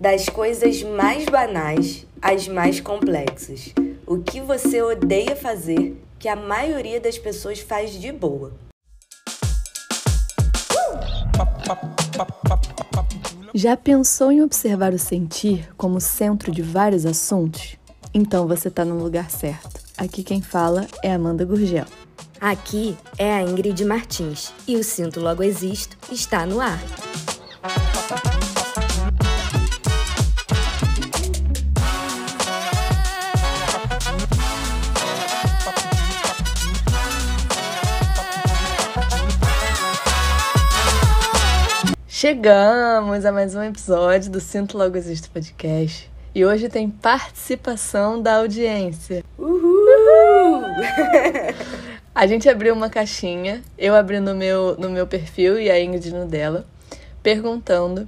Das coisas mais banais às mais complexas. O que você odeia fazer que a maioria das pessoas faz de boa. Já pensou em observar o sentir como centro de vários assuntos? Então você está no lugar certo. Aqui quem fala é Amanda Gurgel. Aqui é a Ingrid Martins e o Sinto Logo Existo está no ar. Chegamos a mais um episódio do Sinto Logo Existo podcast. E hoje tem participação da audiência. Uhul! a gente abriu uma caixinha, eu abri no meu, no meu perfil e a Ingrid no dela, perguntando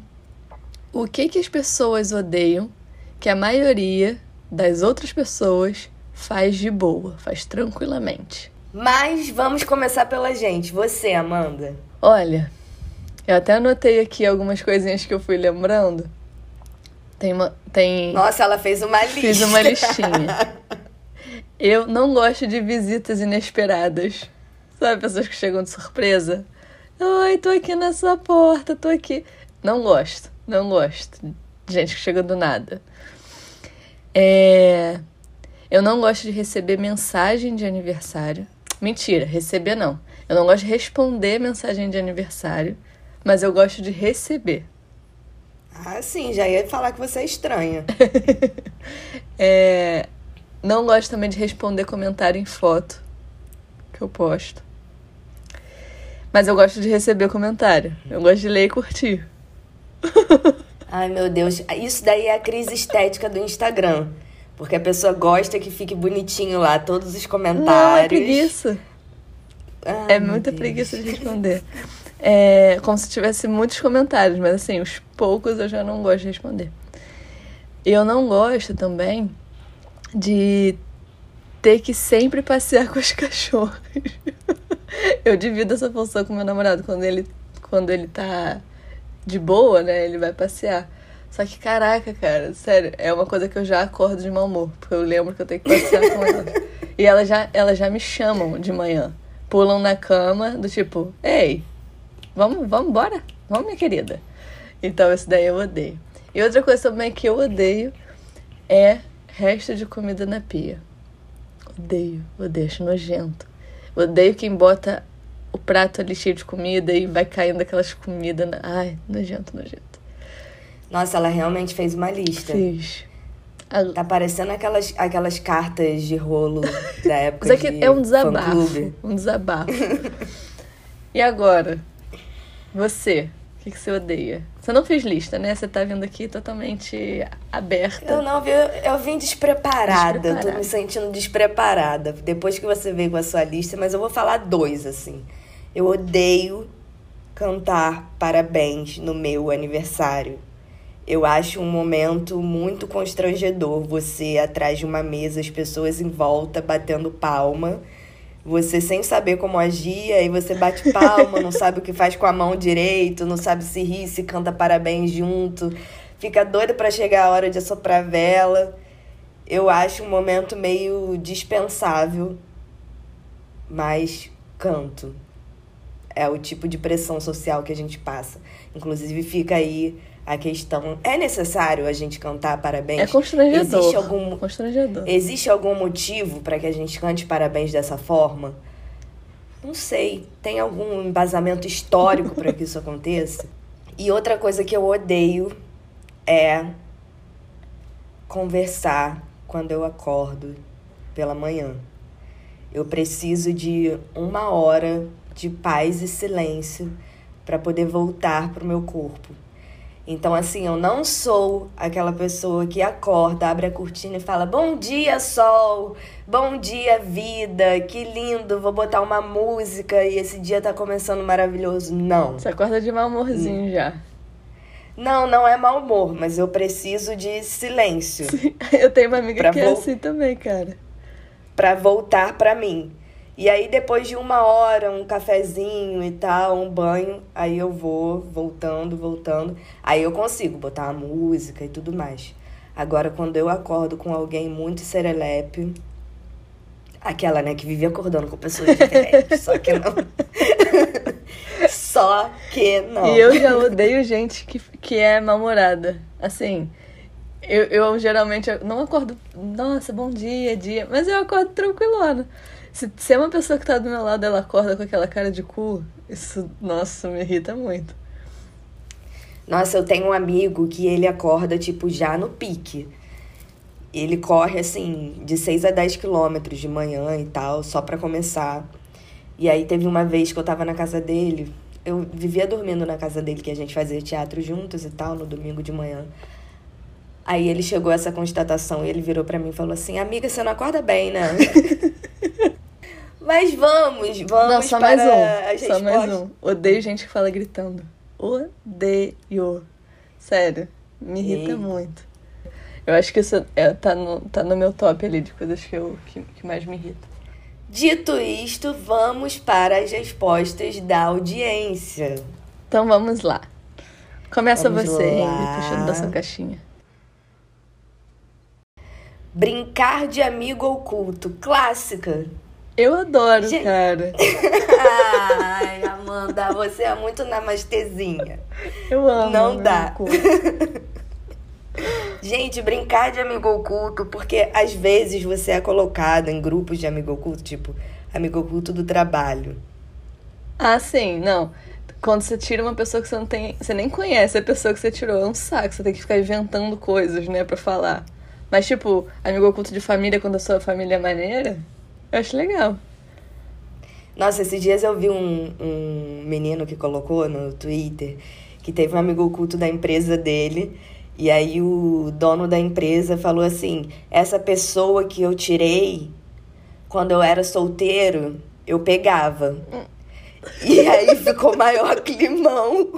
o que, que as pessoas odeiam que a maioria das outras pessoas faz de boa, faz tranquilamente. Mas vamos começar pela gente. Você, Amanda. Olha, eu até anotei aqui algumas coisinhas que eu fui lembrando. Tem uma. Tem... Nossa, ela fez uma lista. Fiz uma listinha. eu não gosto de visitas inesperadas. Sabe, pessoas que chegam de surpresa? Oi, tô aqui na sua porta, tô aqui. Não gosto, não gosto de gente que chega do nada. É... Eu não gosto de receber mensagem de aniversário. Mentira, receber não. Eu não gosto de responder mensagem de aniversário mas eu gosto de receber. Ah, sim, já ia falar que você é estranha. é, não gosto também de responder comentário em foto que eu posto. Mas eu gosto de receber comentário. Eu gosto de ler e curtir. Ai, meu Deus. Isso daí é a crise estética do Instagram. Porque a pessoa gosta que fique bonitinho lá, todos os comentários. Não, é preguiça. Ai, é muita Deus. preguiça de responder. É, como se tivesse muitos comentários, mas assim, os poucos eu já não gosto de responder. Eu não gosto também de ter que sempre passear com os cachorros. eu divido essa função com meu namorado quando ele quando ele tá de boa, né? Ele vai passear. Só que, caraca, cara, sério, é uma coisa que eu já acordo de mau humor, porque eu lembro que eu tenho que passear com ela. E elas já, elas já me chamam de manhã. Pulam na cama, do tipo, ei, Vamos, vamos embora? Vamos, minha querida. Então, isso daí eu odeio. E outra coisa também que eu odeio é resto de comida na pia. Odeio, odeio, acho nojento. Odeio quem bota o prato ali cheio de comida e vai caindo aquelas comidas. Na... Ai, nojento, nojento. Nossa, ela realmente fez uma lista. Fiz. Tá parecendo aquelas, aquelas cartas de rolo da época Isso aqui de é um desabafo. Um desabafo. e agora? Você, o que, que, você odeia? Você não fez lista, né? Você tá vindo aqui totalmente aberta. Eu não, eu, eu vim despreparada. despreparada. Tô me sentindo despreparada. Depois que você veio com a sua lista, mas eu vou falar dois, assim. Eu odeio cantar parabéns no meu aniversário. Eu acho um momento muito constrangedor você atrás de uma mesa, as pessoas em volta batendo palma você sem saber como agir, aí você bate palma, não sabe o que faz com a mão direito, não sabe se ri, se canta parabéns junto, fica doido para chegar a hora de assoprar a vela. Eu acho um momento meio dispensável, mas canto. É o tipo de pressão social que a gente passa. Inclusive fica aí a questão é necessário a gente cantar parabéns? É constrangedor. Existe algum, constrangedor. Existe algum motivo para que a gente cante parabéns dessa forma? Não sei. Tem algum embasamento histórico para que isso aconteça? E outra coisa que eu odeio é conversar quando eu acordo pela manhã. Eu preciso de uma hora de paz e silêncio para poder voltar para o meu corpo então, assim, eu não sou aquela pessoa que acorda, abre a cortina e fala: Bom dia, sol! Bom dia, vida! Que lindo! Vou botar uma música e esse dia tá começando maravilhoso. Não. Você acorda de mau humorzinho hum. já. Não, não é mau humor, mas eu preciso de silêncio. Sim. Eu tenho uma amiga que é assim também, cara. Pra voltar pra mim. E aí, depois de uma hora, um cafezinho e tal, um banho, aí eu vou voltando, voltando. Aí eu consigo botar uma música e tudo mais. Agora, quando eu acordo com alguém muito serelepe, aquela, né, que vive acordando com pessoas diferentes, só que não. só que não. E eu já odeio gente que, que é mal-humorada. Assim, eu, eu geralmente não acordo, nossa, bom dia, dia, mas eu acordo tranquilona. Se, se é uma pessoa que tá do meu lado, ela acorda com aquela cara de cu, isso, nossa, me irrita muito. Nossa, eu tenho um amigo que ele acorda, tipo, já no pique. Ele corre, assim, de 6 a 10 quilômetros de manhã e tal, só para começar. E aí teve uma vez que eu tava na casa dele, eu vivia dormindo na casa dele, que a gente fazia teatro juntos e tal, no domingo de manhã. Aí ele chegou a essa constatação e ele virou para mim e falou assim: Amiga, você não acorda bem, né? Mas vamos, vamos Não, só para mais um. Só respostas. mais um. Odeio gente que fala gritando. Odeio. Sério, me irrita muito. Eu acho que isso é, tá, no, tá no meu top ali de coisas que, eu, que, que mais me irritam. Dito isto, vamos para as respostas da audiência. Então vamos lá. Começa Vamos você. Ingrid, puxando da sua caixinha. Brincar de amigo oculto, clássica. Eu adoro, Gente- cara. Ai, Amanda, você é muito namastezinha. Eu amo. Não meu dá. Gente, brincar de amigo oculto, porque às vezes você é colocado em grupos de amigo oculto, tipo, amigo oculto do trabalho. Ah, sim, não. Quando você tira uma pessoa que você não tem. Você nem conhece a pessoa que você tirou. É um saco. Você tem que ficar inventando coisas, né, pra falar. Mas, tipo, amigo oculto de família, quando a sua família é maneira, eu acho legal. Nossa, esses dias eu vi um, um menino que colocou no Twitter que teve um amigo oculto da empresa dele. E aí o dono da empresa falou assim: essa pessoa que eu tirei quando eu era solteiro, eu pegava. E aí ficou maior climão.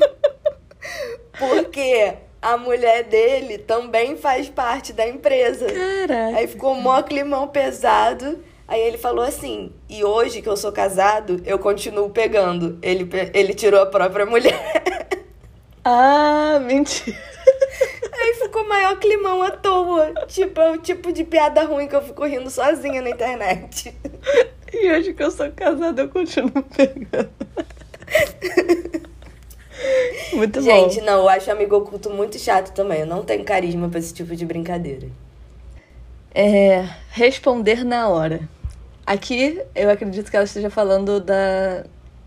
Porque a mulher dele também faz parte da empresa. Caraca. Aí ficou mó climão pesado. Aí ele falou assim: e hoje que eu sou casado, eu continuo pegando. Ele, ele tirou a própria mulher. Ah, mentira. Aí ficou maior climão à toa. Tipo, é o tipo de piada ruim que eu fico rindo sozinha na internet. E hoje que eu sou casada, eu continuo pegando. Muito Gente, bom. não, eu acho amigo oculto muito chato também. Eu não tenho carisma pra esse tipo de brincadeira. É, responder na hora. Aqui, eu acredito que ela esteja falando da,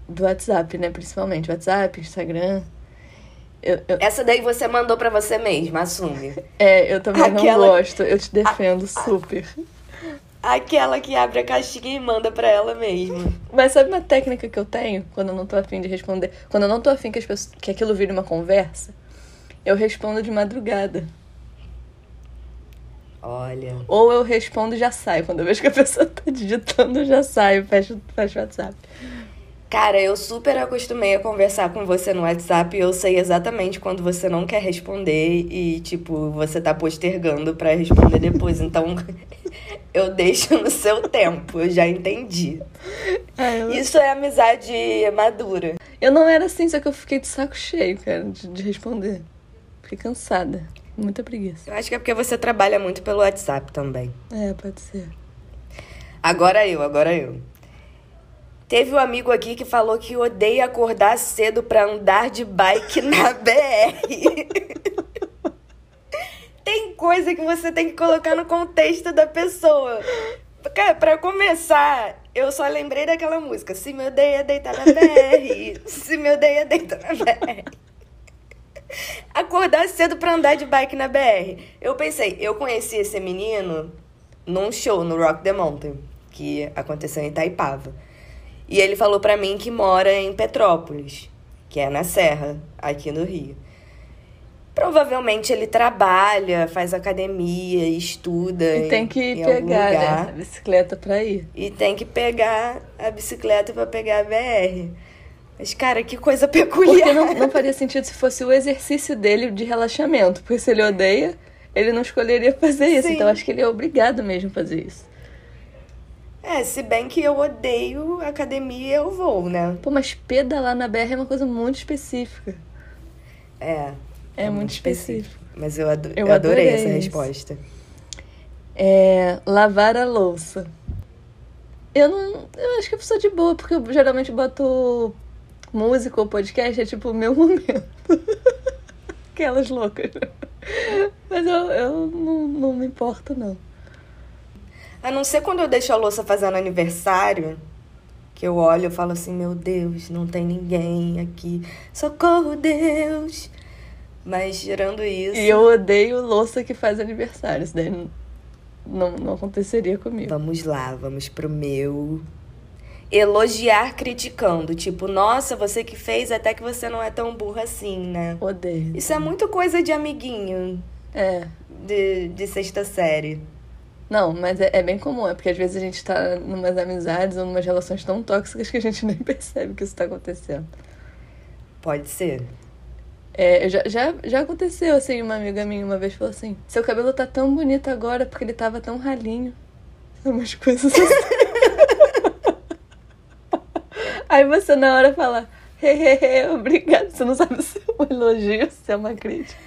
do WhatsApp, né? Principalmente. WhatsApp, Instagram. Eu, eu- Essa daí você mandou pra você mesma, assume. é, eu também Aquela- não gosto. Eu te defendo super. Aquela que abre a caixinha e manda pra ela mesma. Mas sabe uma técnica que eu tenho quando eu não tô afim de responder? Quando eu não tô afim que, as pessoas, que aquilo vire uma conversa, eu respondo de madrugada. Olha. Ou eu respondo e já saio. Quando eu vejo que a pessoa tá digitando, eu já saio, fecho, fecho o WhatsApp. Cara, eu super acostumei a conversar com você no WhatsApp e eu sei exatamente quando você não quer responder e, tipo, você tá postergando pra responder depois. Então, eu deixo no seu tempo, eu já entendi. Ah, eu, Isso é amizade madura. eu não era assim, só que eu fiquei de saco cheio, cara, de, de responder. Fiquei cansada. Muita preguiça. Eu acho que é porque você trabalha muito pelo WhatsApp também. É, pode ser. Agora eu, agora eu. Teve um amigo aqui que falou que odeia acordar cedo pra andar de bike na BR. tem coisa que você tem que colocar no contexto da pessoa. Cara, pra começar, eu só lembrei daquela música. Se me odeia, deita na BR. Se me odeia, deita na BR. Acordar cedo pra andar de bike na BR. Eu pensei, eu conheci esse menino num show no Rock the Mountain, que aconteceu em Itaipava. E ele falou pra mim que mora em Petrópolis, que é na Serra, aqui no Rio. Provavelmente ele trabalha, faz academia, estuda. E em- tem que pegar, né, a bicicleta pra ir. E tem que pegar a bicicleta pra pegar a BR. Mas, cara, que coisa peculiar. Porque não, não faria sentido se fosse o exercício dele de relaxamento. Porque se ele odeia, ele não escolheria fazer isso. Sim. Então acho que ele é obrigado mesmo a fazer isso. É, se bem que eu odeio academia, eu vou, né? Pô, mas pedalar na BR é uma coisa muito específica. É. É, é muito, muito específico. específico. Mas eu, ado eu, adorei, adorei essa resposta. É, lavar a louça. Eu não. Eu acho que eu sou de boa, porque eu geralmente boto música ou podcast, é tipo o meu momento. Aquelas loucas. Mas eu, eu não, não me importo, não. A não ser quando eu deixo a louça fazendo aniversário, que eu olho e falo assim, meu Deus, não tem ninguém aqui. Socorro, Deus! Mas tirando isso. E eu odeio louça que faz aniversário. Isso daí não, não, não aconteceria comigo. Vamos lá, vamos pro meu. Elogiar criticando. Tipo, nossa, você que fez, até que você não é tão burra assim, né? Odeio. Isso é muito coisa de amiguinho. É. De, de sexta série. Não, mas é, é, bem comum, é porque às vezes a gente tá numas amizades ou numas relações tão tóxicas que a gente nem percebe que isso tá acontecendo. Pode ser. É, já, já, já aconteceu, assim, uma amiga minha uma vez falou assim, seu cabelo tá tão bonito agora porque ele tava tão ralinho. Umas coisas assim. Aí você na hora fala, hehehe, obrigado. Você não sabe se é um elogio, se é uma crítica.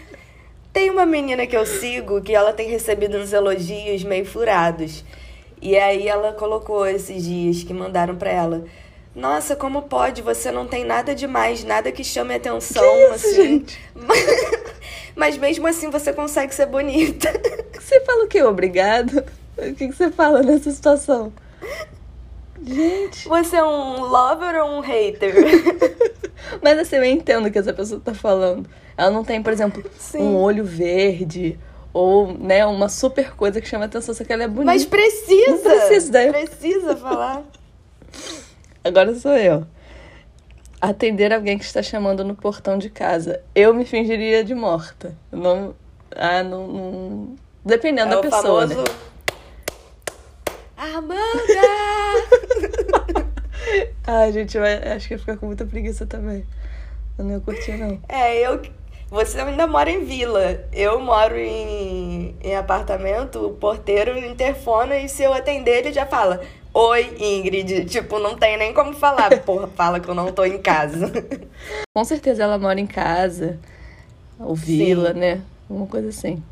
Tem uma menina que eu sigo que ela tem recebido uns elogios meio furados. E aí ela colocou esses dias que mandaram para ela. Nossa, como pode? Você não tem nada demais, nada que chame atenção, que isso, assim. Gente? Mas mesmo assim você consegue ser bonita. Você fala o quê? Obrigado? O que você fala nessa situação? Gente. Você é um lover ou um hater? Mas assim, eu entendo o que essa pessoa tá falando. Ela não tem, por exemplo, Sim. um olho verde ou, né, uma super coisa que chama atenção, só que ela é bonita. Mas precisa! Não precisa, daí. Precisa falar. Agora sou eu. Atender alguém que está chamando no portão de casa. Eu me fingiria de morta. Não. Ah, não. não... Dependendo é da pessoa. Famoso... Né? Amanda! Ai, gente, eu acho que ia ficar com muita preguiça também. Eu não ia curtir, não. É, eu. Você ainda mora em vila. Eu moro em, em apartamento, o porteiro interfona e se eu atender, ele já fala: Oi, Ingrid. Tipo, não tem nem como falar. Porra, fala que eu não tô em casa. Com certeza ela mora em casa. Ou vila, Sim. né? Uma coisa assim.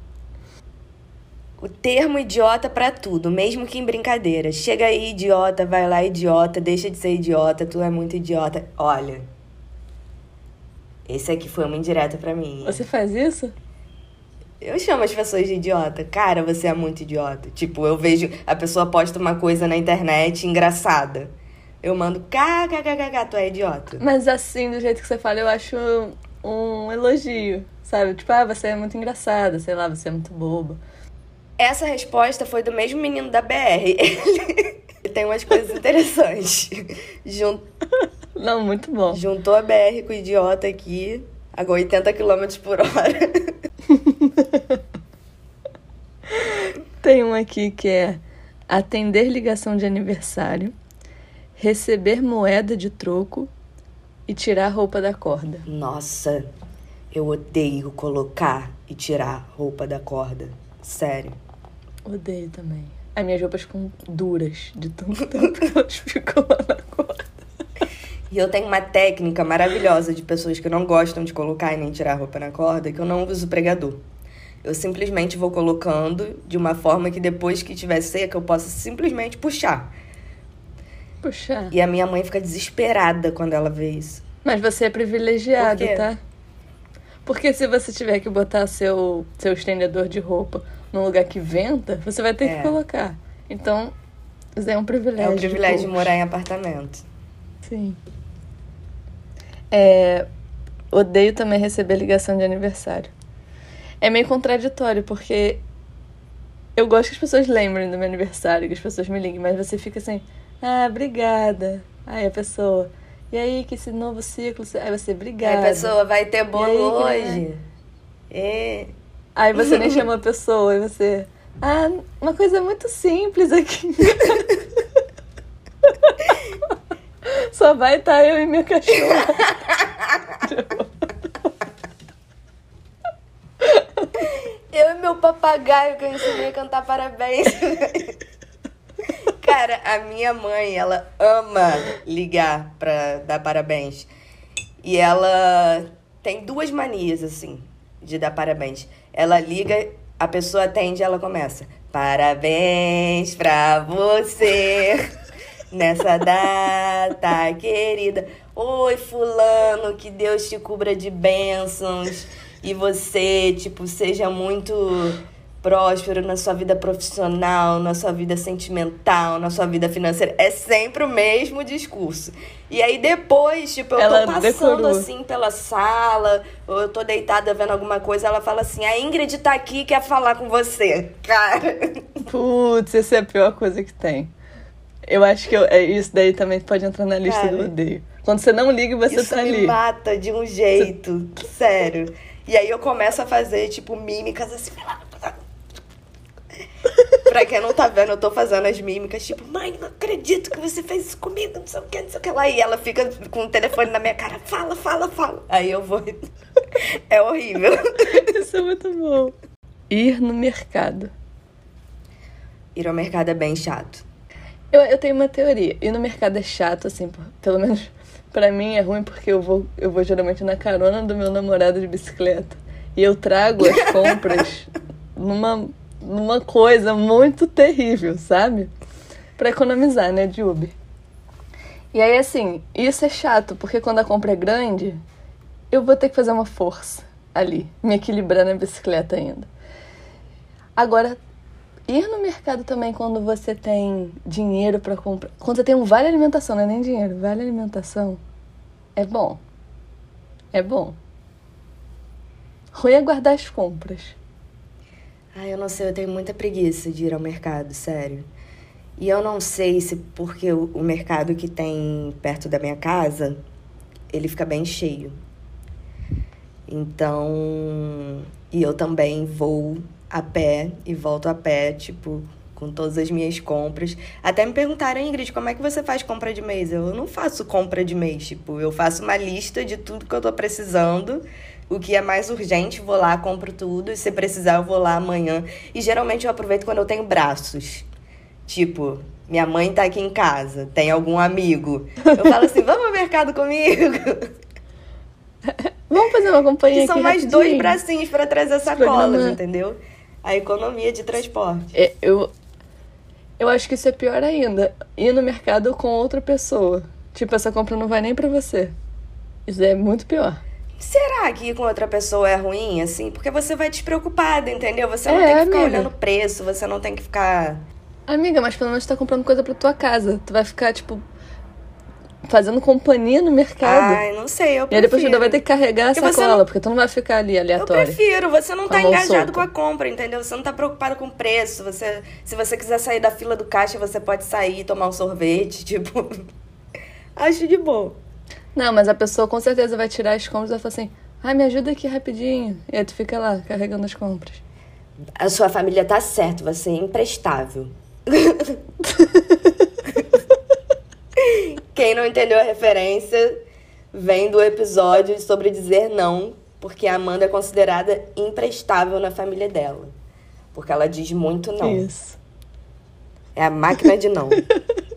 O termo idiota para tudo, mesmo que em brincadeira. Chega aí, idiota, vai lá, idiota, deixa de ser idiota, tu é muito idiota. Olha. Esse aqui foi uma indireta para mim. Você faz isso? Eu chamo as pessoas de idiota. Cara, você é muito idiota. Tipo, eu vejo a pessoa posta uma coisa na internet engraçada. Eu mando kkkk, tu é idiota. Mas assim, do jeito que você fala, eu acho um elogio, sabe? Tipo, ah, você é muito engraçada, sei lá, você é muito boba. Essa resposta foi do mesmo menino da BR. Ele tem umas coisas interessantes. Não, muito bom. Juntou a BR com o idiota aqui, a 80 km por hora. Tem um aqui que é atender ligação de aniversário, receber moeda de troco e tirar a roupa da corda. Nossa, eu odeio colocar e tirar roupa da corda. Sério. Odeio também. As minhas roupas ficam duras de tanto tempo que elas ficam lá na corda. E eu tenho uma técnica maravilhosa de pessoas que não gostam de colocar e nem tirar a roupa na corda, que eu não uso pregador. Eu simplesmente vou colocando de uma forma que depois que estiver seca eu possa simplesmente puxar. Puxar. E a minha mãe fica desesperada quando ela vê isso. Mas você é privilegiado, tá? Porque se você tiver que botar seu, seu estendedor de roupa num lugar que venta, você vai ter é. que colocar. Então, isso é um privilégio. É um privilégio de, de morar em apartamento. Sim. É, odeio também receber ligação de aniversário. É meio contraditório, porque eu gosto que as pessoas lembrem do meu aniversário, que as pessoas me liguem, mas você fica assim, ah, obrigada. Aí a pessoa, e aí, que esse novo ciclo. Aí você, obrigada. Aí a pessoa vai ter bolo aí, hoje. É. Aí você nem chama a pessoa, e você. Ah, uma coisa muito simples aqui. Só vai estar eu e minha cachorra. eu e meu papagaio que eu ensinei a cantar parabéns. Cara, a minha mãe, ela ama ligar pra dar parabéns. E ela tem duas manias, assim, de dar parabéns. Ela liga, a pessoa atende ela começa. Parabéns pra você nessa data querida. Oi, fulano, que Deus te cubra de bênçãos e você, tipo, seja muito próspero na sua vida profissional, na sua vida sentimental, na sua vida financeira. É sempre o mesmo discurso. E aí depois, tipo, eu ela tô passando decorou. assim pela sala, ou eu tô deitada vendo alguma coisa, ela fala assim: "A Ingrid tá aqui, quer falar com você". Cara. Putz, essa é a pior coisa que tem. Eu acho que eu, é, isso daí também pode entrar na lista Cara, do odeio. Quando você não liga, você isso tá ali. Me mata de um jeito, sério. E aí eu começo a fazer, tipo, mímicas assim. Pra quem não tá vendo, eu tô fazendo as mímicas, tipo, mãe, não acredito que você fez isso comigo, não sei o que, não sei o que lá. E ela fica com o telefone na minha cara, fala, fala, fala. Aí eu vou. é horrível. Isso é muito bom. Ir no mercado. Ir ao mercado é bem chato. Eu, eu tenho uma teoria. Ir no mercado é chato, assim, pelo menos para mim é ruim porque eu vou, eu vou geralmente na carona do meu namorado de bicicleta. E eu trago as compras numa, numa coisa muito terrível, sabe? Para economizar, né, de Uber. E aí, assim, isso é chato, porque quando a compra é grande, eu vou ter que fazer uma força ali, me equilibrar na bicicleta ainda. Agora, ir no mercado também quando você tem dinheiro para comprar. Quando você tem um vale alimentação, não é nem dinheiro, vale alimentação. É bom. É bom. Ruim é guardar as compras. Ai, eu não sei, eu tenho muita preguiça de ir ao mercado, sério. E eu não sei se porque o, o mercado que tem perto da minha casa, ele fica bem cheio. Então, e eu também vou a pé e volto a pé, tipo, com todas as minhas compras. Até me perguntaram, Ingrid, como é que você faz compra de mês? Eu não faço compra de mês, tipo, eu faço uma lista de tudo que eu tô precisando. O que é mais urgente, vou lá, compro tudo. E se precisar, eu vou lá amanhã. E geralmente eu aproveito quando eu tenho braços. Tipo, minha mãe tá aqui em casa, tem algum amigo. Eu falo assim, vamos ao mercado comigo? Vamos fazer uma companhia que são mais rapidinho. dois bracinhos para trazer sacolas, entendeu? A economia de transporte. É, eu, eu acho que isso é pior ainda. Ir no mercado com outra pessoa. Tipo, essa compra não vai nem para você. Isso é muito pior. Será que ir com outra pessoa é ruim, assim? Porque você vai despreocupada, entendeu? Você não é, tem que ficar amiga. olhando preço, você não tem que ficar. Amiga, mas pelo menos você tá comprando coisa pra tua casa. Tu vai ficar, tipo, fazendo companhia no mercado. Ai, não sei, eu prefiro. E aí depois tu vai ter que carregar a sacola, não... porque tu não vai ficar ali aleatório. Eu prefiro, você não tá engajado solta. com a compra, entendeu? Você não tá preocupado com o preço. Você, se você quiser sair da fila do caixa, você pode sair, tomar um sorvete, tipo. Acho de boa. Não, mas a pessoa com certeza vai tirar as compras e vai falar assim: ai, me ajuda aqui rapidinho. E aí tu fica lá, carregando as compras. A sua família tá certo, você é imprestável. Quem não entendeu a referência, vem do episódio sobre dizer não, porque a Amanda é considerada imprestável na família dela. Porque ela diz muito não. Isso. É a máquina de não.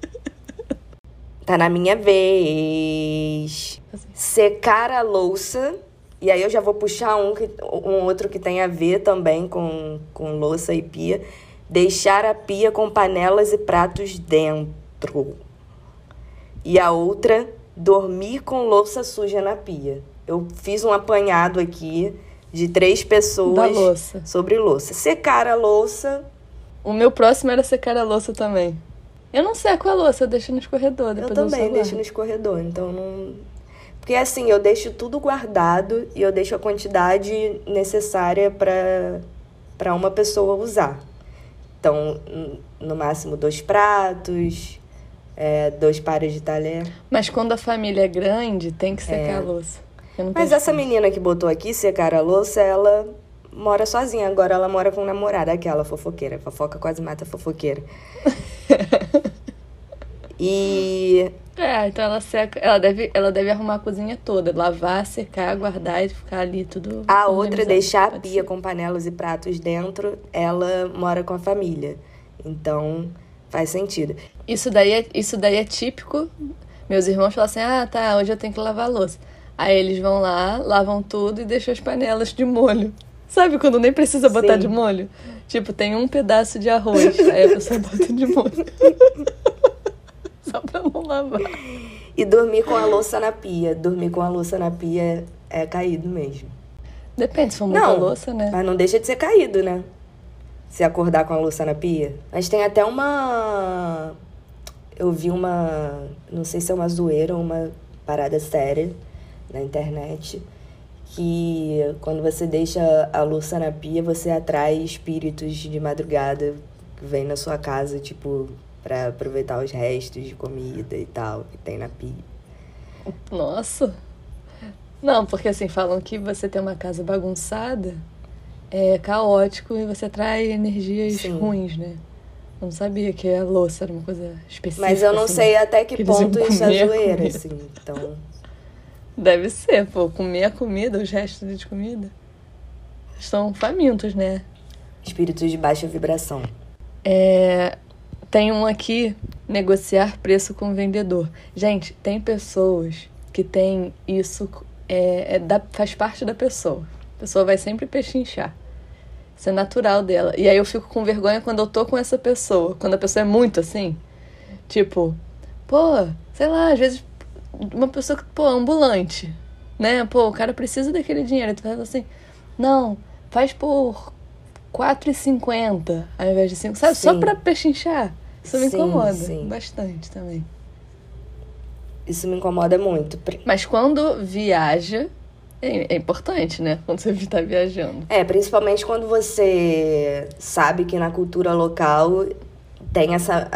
tá na minha vez. Secar a louça. E aí eu já vou puxar um, que, um outro que tem a ver também com, com louça e pia. Deixar a pia com panelas e pratos dentro e a outra dormir com louça suja na pia. Eu fiz um apanhado aqui de três pessoas louça. sobre louça. Secar a louça. O meu próximo era secar a louça também. Eu não seco a louça, eu deixo no escorredor. Depois eu também deixo no escorredor, então não. Porque assim, eu deixo tudo guardado e eu deixo a quantidade necessária para uma pessoa usar. Então, no máximo dois pratos, é, dois pares de talher. Mas quando a família é grande, tem que secar é. a louça. Mas essa menina que botou aqui, secar a louça, ela mora sozinha. Agora ela mora com um namorado, aquela fofoqueira. Fofoca quase mata fofoqueira. e. É, então ela seca. Ela deve, ela deve arrumar a cozinha toda. Lavar, secar, guardar e ficar ali tudo. A outra, deixar a pia ser. com panelas e pratos dentro, ela mora com a família. Então Faz sentido. Isso daí é, isso daí é típico. Meus irmãos falam assim: ah, tá, hoje eu tenho que lavar a louça. Aí eles vão lá, lavam tudo e deixam as panelas de molho. Sabe quando nem precisa botar Sim. de molho? Tipo, tem um pedaço de arroz, aí a pessoa bota de molho. Só pra não lavar. E dormir com a louça na pia. Dormir com a louça na pia é caído mesmo. Depende, se for muita não, louça, né? Mas não deixa de ser caído, né? Se acordar com a louça na pia. Mas tem até uma. Eu vi uma. Não sei se é uma zoeira ou uma parada séria na internet. Que quando você deixa a louça na pia, você atrai espíritos de madrugada que vêm na sua casa, tipo, para aproveitar os restos de comida e tal que tem na pia. Nossa! Não, porque assim, falam que você tem uma casa bagunçada é caótico e você atrai energias Sim. ruins, né? Eu não sabia que a louça era uma coisa específica. Mas eu não assim, sei até que, que ponto isso é zoeira, assim, então. Deve ser, pô, comer a comida, os restos de comida. Estão famintos, né? Espíritos de baixa vibração. É, tem um aqui, negociar preço com o vendedor. Gente, tem pessoas que têm isso é, é da, faz parte da pessoa. A pessoa vai sempre pechinchar. Isso é natural dela. E aí eu fico com vergonha quando eu tô com essa pessoa. Quando a pessoa é muito assim. Tipo, pô, sei lá, às vezes uma pessoa que, pô, ambulante, né? Pô, o cara precisa daquele dinheiro. Tu fala assim, não, faz por 4,50 ao invés de 5, sabe? Sim. Só pra pechinchar. Isso me sim, incomoda sim. bastante também. Isso me incomoda muito. Mas quando viaja, é, é importante, né? Quando você está viajando. É, principalmente quando você sabe que na cultura local tem essa.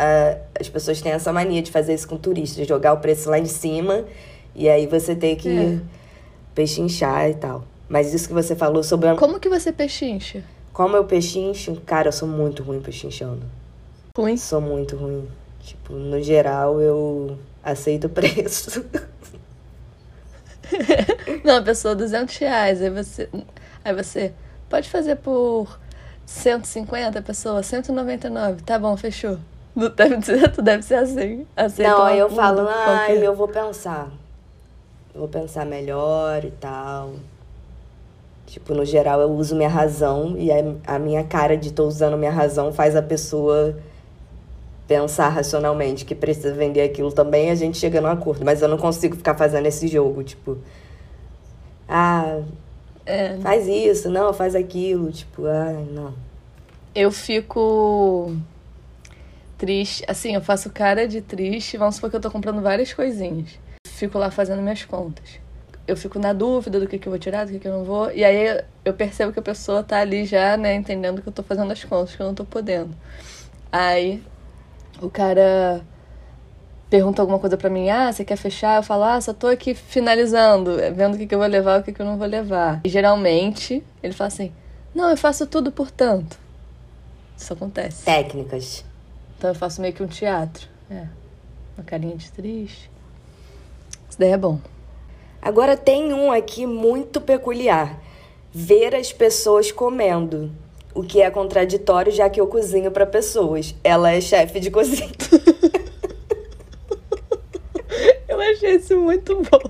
As pessoas têm essa mania de fazer isso com turistas, jogar o preço lá em cima e aí você tem que é. pechinchar e tal. Mas isso que você falou sobre. A... Como que você pechincha? Como eu pechincho? Cara, eu sou muito ruim pechinchando. Ruim? Sou muito ruim. Tipo, no geral, eu aceito o preço. Não, a pessoa, 200 reais. Aí você, aí você pode fazer por 150, pessoa, 199. Tá bom, fechou. Não deve ser, tu deve ser assim. Aceita Não, aí eu falo, ah, eu vou pensar. Eu vou pensar melhor e tal. Tipo, no geral, eu uso minha razão e a, a minha cara de tô usando minha razão faz a pessoa pensar racionalmente que precisa vender aquilo também, a gente chega num acordo. Mas eu não consigo ficar fazendo esse jogo, tipo. Ah, é. faz isso, não, faz aquilo. Tipo, ah, não. Eu fico triste. Assim, eu faço cara de triste. Vamos supor que eu tô comprando várias coisinhas. Fico lá fazendo minhas contas. Eu fico na dúvida do que, que eu vou tirar, do que, que eu não vou. E aí eu percebo que a pessoa tá ali já, né, entendendo que eu tô fazendo as contas, que eu não tô podendo. Aí o cara pergunta alguma coisa para mim, ah, você quer fechar? Eu falo, ah, só tô aqui finalizando, vendo o que, que eu vou levar o que, que eu não vou levar. E geralmente ele fala assim, não, eu faço tudo por tanto. Isso acontece. Técnicas. Então eu faço meio que um teatro. É. Uma carinha de triste. Isso daí é bom. Agora tem um aqui muito peculiar. Ver as pessoas comendo o que é contraditório, já que eu cozinho para pessoas. Ela é chefe de cozinha. eu achei isso muito bom.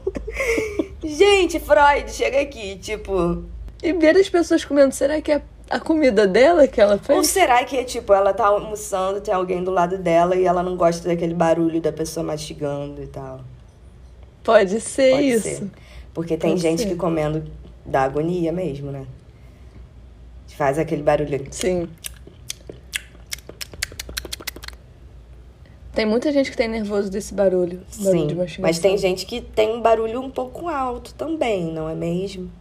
Gente, Freud, chega aqui, tipo. E ver as pessoas comendo, será que é a comida dela que ela fez? Ou será que, tipo, ela tá almoçando, tem alguém do lado dela e ela não gosta daquele barulho da pessoa mastigando e tal? Pode ser Pode isso. Ser. Porque tem Pode gente ser. que comendo dá agonia mesmo, né? Faz aquele barulho. Sim. Tem muita gente que tem nervoso desse barulho. barulho Sim, mas tem gente que tem um barulho um pouco alto também, não é mesmo?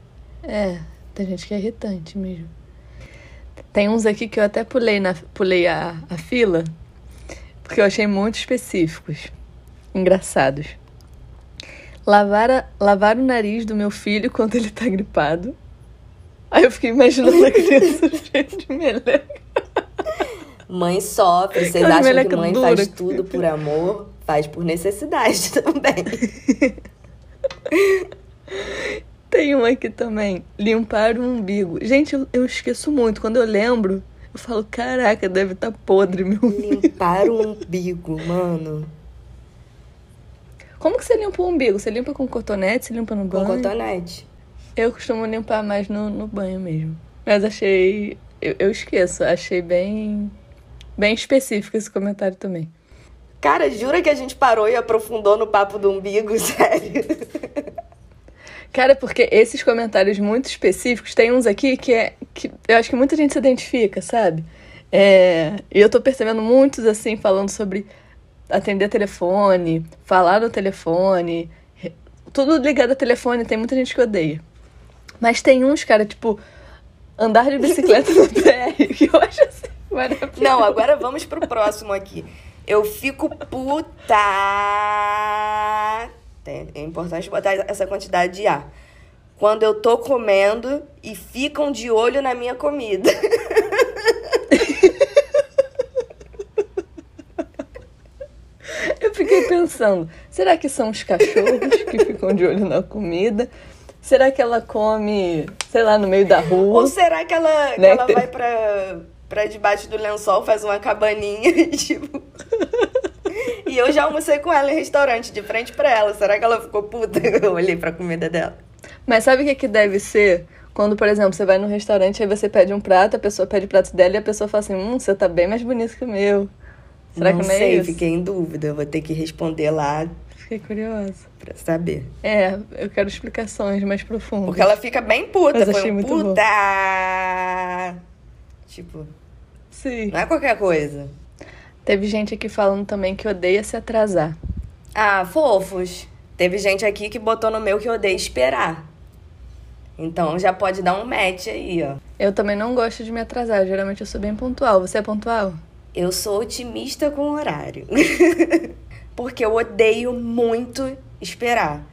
É, tem gente que é irritante mesmo. Tem uns aqui que eu até pulei, na, pulei a, a fila, porque eu achei muito específicos, engraçados. Lavar, a, lavar o nariz do meu filho quando ele tá gripado. Aí eu fiquei imaginando a criança cheia de meleca. Mãe sofre. Vocês acham que mãe dura. faz tudo por amor? Faz por necessidade também. Tem um aqui também. Limpar o umbigo. Gente, eu, eu esqueço muito. Quando eu lembro, Eu falo, caraca, deve estar tá podre, meu Limpar o umbigo, mano. Como que você limpa o umbigo? Você limpa com cotonete? Você limpa no banho? Com cotonete. Eu costumo limpar mais no, no banho mesmo. Mas achei. Eu, eu esqueço, achei bem. Bem específico esse comentário também. Cara, jura que a gente parou e aprofundou no papo do umbigo, sério? Cara, porque esses comentários muito específicos, tem uns aqui que é. que eu acho que muita gente se identifica, sabe? É, e eu tô percebendo muitos, assim, falando sobre atender telefone, falar no telefone, tudo ligado a telefone, tem muita gente que odeia. Mas tem uns, cara, tipo, andar de bicicleta no PR, que eu acho assim maravilhoso. Não, agora vamos pro próximo aqui. Eu fico puta. É importante botar essa quantidade de ar. Quando eu tô comendo e ficam de olho na minha comida. Eu fiquei pensando, será que são os cachorros que ficam de olho na comida? Será que ela come, sei lá, no meio da rua? Ou será que ela, né? que ela vai pra, pra debaixo do lençol, faz uma cabaninha, tipo... e eu já almocei com ela em restaurante, de frente pra ela. Será que ela ficou puta? Eu olhei pra comida dela. Mas sabe o que, que deve ser? Quando, por exemplo, você vai num restaurante, aí você pede um prato, a pessoa pede o prato dela e a pessoa fala assim, hum, você tá bem mais bonito que o meu. Será não que não é sei, isso? fiquei em dúvida. Vou ter que responder lá Fiquei curiosa. Pra saber. É, eu quero explicações mais profundas. Porque ela fica bem puta. Mas achei muito puta. Bom. Tipo. Sim. Não é qualquer coisa. Teve gente aqui falando também que odeia se atrasar. Ah, fofos. Teve gente aqui que botou no meu que odeia esperar. Então já pode dar um match aí, ó. Eu também não gosto de me atrasar. Geralmente eu sou bem pontual. Você é pontual? Eu sou otimista com o horário. porque eu odeio muito esperar.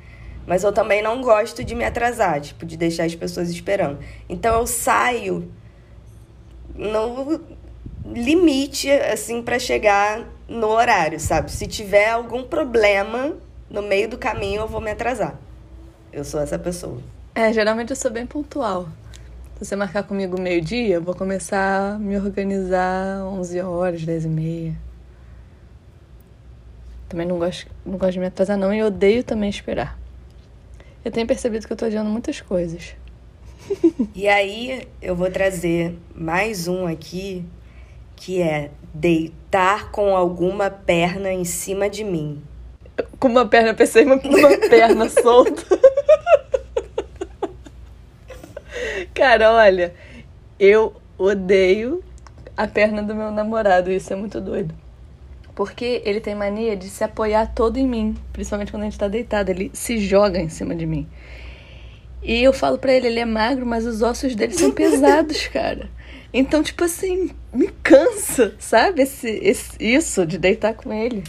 Mas eu também não gosto de me atrasar, tipo, de deixar as pessoas esperando. Então eu saio no limite, assim, para chegar no horário, sabe? Se tiver algum problema no meio do caminho, eu vou me atrasar. Eu sou essa pessoa. É, geralmente eu sou bem pontual. Se você marcar comigo meio-dia, eu vou começar a me organizar 11 horas, 10 e meia. Também não gosto, não gosto de me atrasar, não. E odeio também esperar. Eu tenho percebido que eu tô adiando muitas coisas. e aí, eu vou trazer mais um aqui, que é deitar com alguma perna em cima de mim. Com uma perna, pensei uma, uma perna solta. Cara, olha, eu odeio a perna do meu namorado, isso é muito doido. Porque ele tem mania de se apoiar todo em mim, principalmente quando a gente tá deitado. Ele se joga em cima de mim. E eu falo pra ele, ele é magro, mas os ossos dele são pesados, cara. Então, tipo assim, me cansa, sabe? Esse, esse, isso de deitar com ele.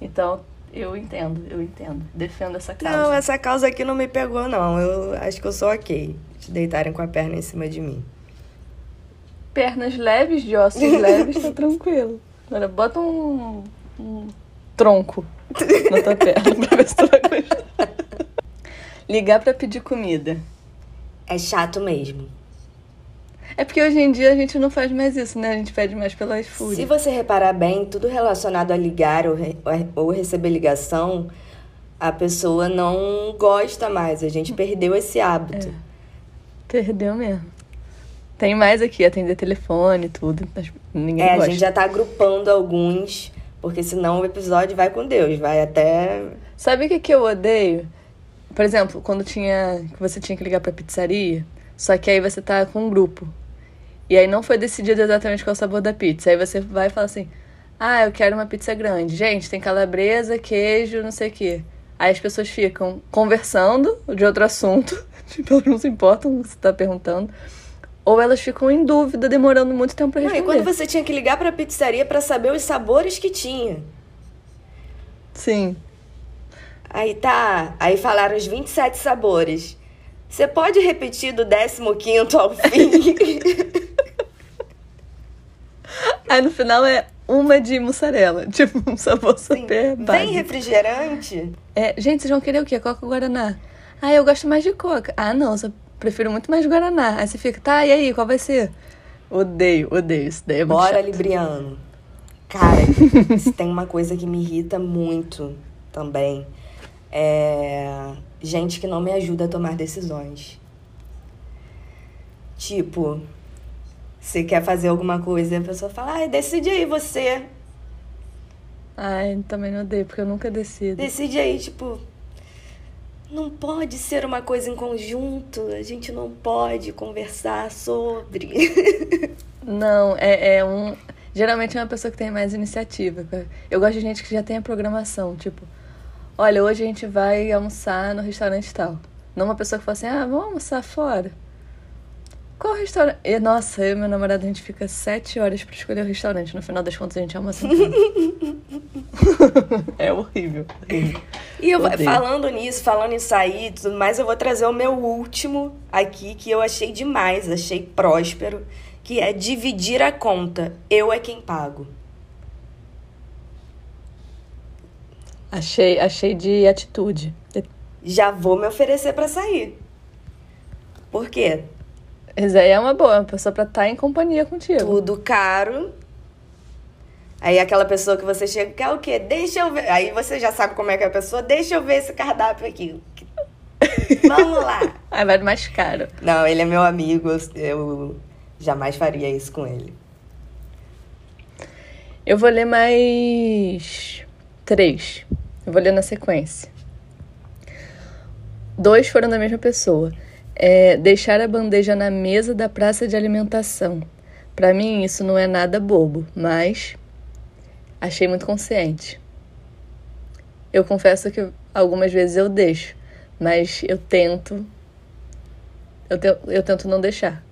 Então, eu entendo, eu entendo. Defendo essa causa. Não, essa causa aqui não me pegou, não. Eu acho que eu sou ok de deitarem com a perna em cima de mim. Pernas leves, de ossos leves, tá tranquilo. Agora bota um, um tronco na tua perna pra ver se tu vai gostar. Ligar pra pedir comida. É chato mesmo. É porque hoje em dia a gente não faz mais isso, né? A gente pede mais pela iFood. Se você reparar bem, tudo relacionado a ligar ou, re ou receber ligação, a pessoa não gosta mais. A gente perdeu esse hábito. É. Perdeu mesmo. Tem mais aqui, atender telefone, tudo. Ninguém é, gosta. a gente já tá agrupando alguns, porque senão o episódio vai com Deus, vai até. Sabe o que, que eu odeio? Por exemplo, quando tinha. que você tinha que ligar pra pizzaria, só que aí você tá com um grupo. E aí não foi decidido exatamente qual é o sabor da pizza. Aí você vai e fala assim: Ah, eu quero uma pizza grande. Gente, tem calabresa, queijo, não sei o quê. Aí as pessoas ficam conversando de outro assunto. Tipo, elas não se importam com o que você tá perguntando ou elas ficam em dúvida, demorando muito tempo para responder. Não, e quando você tinha que ligar para a pizzaria para saber os sabores que tinha. Sim. Aí tá, aí falaram os 27 sabores. Você pode repetir do 15 ao fim? aí no final é uma de mussarela, tipo um sabor super Sim. Vem refrigerante? É, gente, vocês vão querer o quê? Coca ou Guaraná? Ah, eu gosto mais de Coca. Ah, não, só prefiro muito mais Guaraná. Aí você fica, tá, e aí, qual vai ser? Odeio, odeio. Isso daí é Bora, chato. Libriano. Cara, se tem uma coisa que me irrita muito também. É gente que não me ajuda a tomar decisões. Tipo, você quer fazer alguma coisa e a pessoa fala, ai, decide aí você. Ai, também não odeio, porque eu nunca decido. Decide aí, tipo. Não pode ser uma coisa em conjunto, a gente não pode conversar sobre. Não, é, é um. Geralmente é uma pessoa que tem mais iniciativa. Eu gosto de gente que já tem a programação, tipo, olha, hoje a gente vai almoçar no restaurante tal. Não uma pessoa que fala assim, ah, vamos almoçar fora. Qual restaurante? E, nossa, eu e meu namorado, a gente fica sete horas pra escolher o restaurante. No final das contas, a gente almoça em é horrível, horrível. E eu, falando nisso, falando em sair e tudo mais, eu vou trazer o meu último aqui, que eu achei demais, achei próspero, que é dividir a conta. Eu é quem pago. Achei, achei de atitude. Já vou me oferecer para sair. Por quê? Aí é uma boa, uma pessoa pra estar tá em companhia contigo. Tudo caro. Aí aquela pessoa que você chega, quer o quê? Deixa eu ver. Aí você já sabe como é que é a pessoa, deixa eu ver esse cardápio aqui. Vamos lá. Aí vai mais caro. Não, ele é meu amigo, eu jamais faria isso com ele. Eu vou ler mais três. Eu vou ler na sequência. Dois foram da mesma pessoa. É, deixar a bandeja na mesa da praça de alimentação. Para mim, isso não é nada bobo, mas achei muito consciente. Eu confesso que algumas vezes eu deixo, mas eu tento. Eu, te, eu tento não deixar.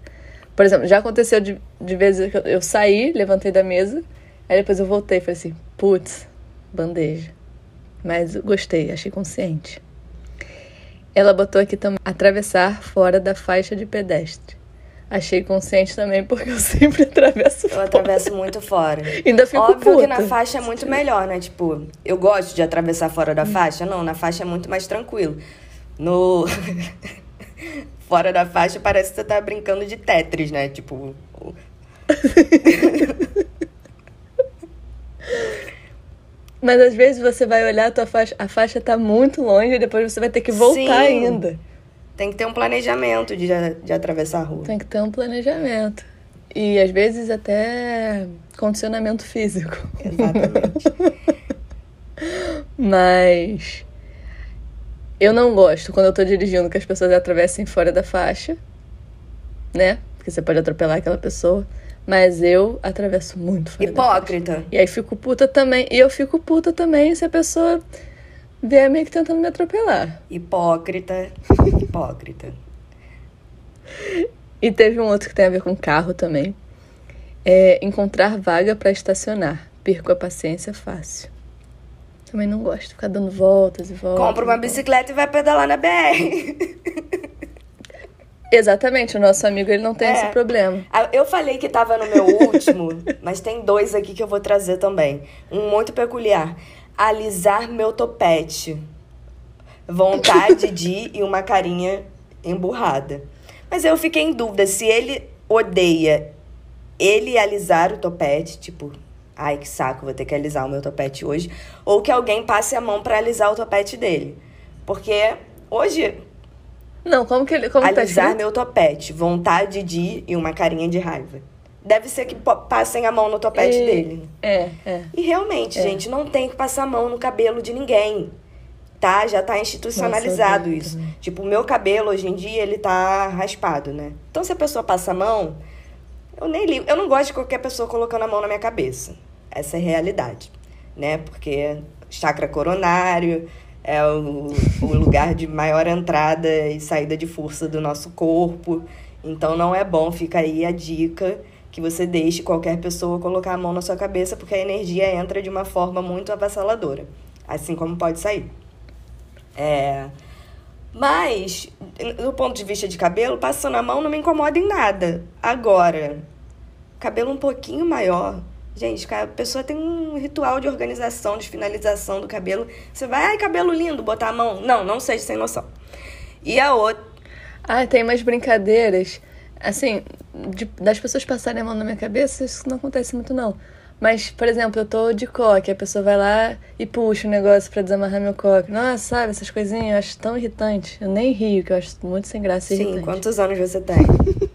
Por exemplo, já aconteceu de, de vezes que eu, eu saí, levantei da mesa, aí depois eu voltei e falei assim: putz, bandeja. Mas gostei, achei consciente. Ela botou aqui também atravessar fora da faixa de pedestre. Achei consciente também, porque eu sempre atravesso eu fora. Eu atravesso muito fora. Ainda fico Óbvio puta. que na faixa é muito melhor, né? Tipo, eu gosto de atravessar fora da faixa. Não, na faixa é muito mais tranquilo. No... fora da faixa parece que você tá brincando de Tetris, né? Tipo... Mas às vezes você vai olhar a tua faixa, a faixa tá muito longe e depois você vai ter que voltar Sim. ainda. Tem que ter um planejamento de, de atravessar a rua. Tem que ter um planejamento. E às vezes até condicionamento físico. Exatamente. Mas eu não gosto quando eu tô dirigindo que as pessoas atravessem fora da faixa, né? Porque você pode atropelar aquela pessoa. Mas eu atravesso muito Hipócrita. E aí fico puta também. E eu fico puta também se a pessoa vier meio que tentando me atropelar. Hipócrita. Hipócrita. E teve um outro que tem a ver com carro também. É encontrar vaga para estacionar. Perco a paciência fácil. Também não gosto de ficar dando voltas e voltas. Compra uma bicicleta e vai pedalar na BR. Exatamente, o nosso amigo ele não tem é. esse problema. Eu falei que tava no meu último, mas tem dois aqui que eu vou trazer também. Um muito peculiar. Alisar meu topete. Vontade de e uma carinha emburrada. Mas eu fiquei em dúvida se ele odeia ele alisar o topete, tipo, ai que saco, vou ter que alisar o meu topete hoje, ou que alguém passe a mão para alisar o topete dele. Porque hoje não, como que ele. Como Alisar tá meu topete. Vontade de e uma carinha de raiva. Deve ser que passem a mão no topete e... dele. É, é. E realmente, é. gente, não tem que passar a mão no cabelo de ninguém. Tá? Já tá institucionalizado Nossa, isso. Tipo, o meu cabelo hoje em dia, ele tá raspado, né? Então, se a pessoa passa a mão, eu nem ligo. Eu não gosto de qualquer pessoa colocando a mão na minha cabeça. Essa é a realidade, né? Porque chakra coronário, é o, o lugar de maior entrada e saída de força do nosso corpo. Então não é bom, fica aí a dica que você deixe qualquer pessoa colocar a mão na sua cabeça, porque a energia entra de uma forma muito avassaladora, assim como pode sair. É... Mas, do ponto de vista de cabelo, passando a mão não me incomoda em nada. Agora, cabelo um pouquinho maior, Gente, a pessoa tem um ritual de organização, de finalização do cabelo. Você vai, ai, cabelo lindo, botar a mão. Não, não seja sem noção. E a outra. Ah, tem umas brincadeiras. Assim, de, das pessoas passarem a mão na minha cabeça, isso não acontece muito, não. Mas, por exemplo, eu tô de coque, a pessoa vai lá e puxa o negócio para desamarrar meu coque. Nossa, sabe, essas coisinhas eu acho tão irritante. Eu nem rio, que eu acho muito sem graça e Sim, irritante. quantos anos você tem?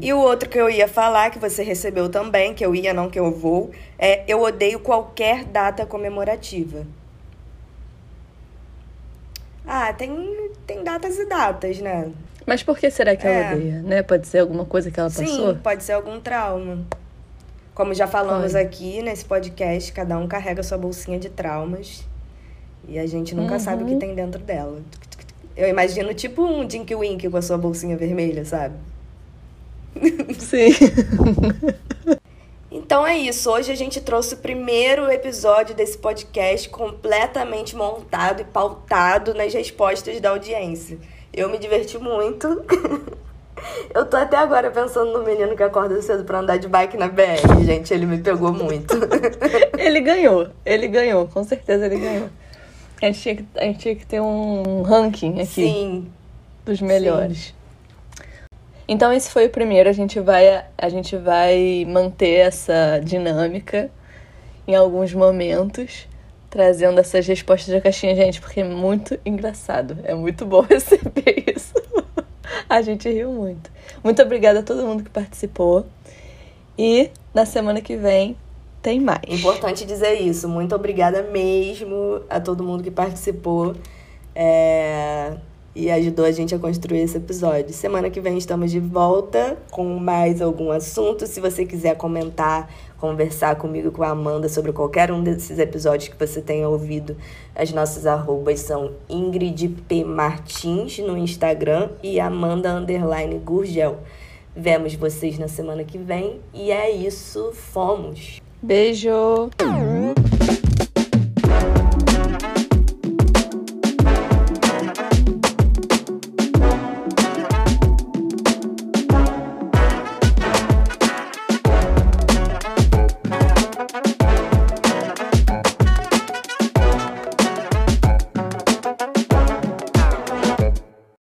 e o outro que eu ia falar, que você recebeu também, que eu ia, não que eu vou, é eu odeio qualquer data comemorativa. Ah, tem, tem datas e datas, né? Mas por que será que ela é. odeia, né? Pode ser alguma coisa que ela passou? Sim, pode ser algum trauma. Como já falamos pode. aqui nesse podcast, cada um carrega sua bolsinha de traumas. E a gente nunca uhum. sabe o que tem dentro dela. Eu imagino tipo um Dinky Wink com a sua bolsinha vermelha, sabe? Sim. Então é isso. Hoje a gente trouxe o primeiro episódio desse podcast completamente montado e pautado nas respostas da audiência. Eu me diverti muito. Eu tô até agora pensando no menino que acorda cedo pra andar de bike na BR, gente. Ele me pegou muito. ele ganhou. Ele ganhou. Com certeza ele ganhou. A gente tinha que, a gente tinha que ter um ranking aqui. Sim. Dos melhores. Sim. Então esse foi o primeiro, a gente vai a gente vai manter essa dinâmica em alguns momentos, trazendo essas respostas da caixinha, gente, porque é muito engraçado. É muito bom receber isso. a gente riu muito. Muito obrigada a todo mundo que participou. E na semana que vem tem mais. Importante dizer isso. Muito obrigada mesmo a todo mundo que participou. É e ajudou a gente a construir esse episódio. Semana que vem estamos de volta com mais algum assunto. Se você quiser comentar, conversar comigo, com a Amanda sobre qualquer um desses episódios que você tenha ouvido, as nossas arrobas são Ingrid P. Martins no Instagram e Amanda Underline Gurgel. Vemos vocês na semana que vem e é isso. Fomos! Beijo!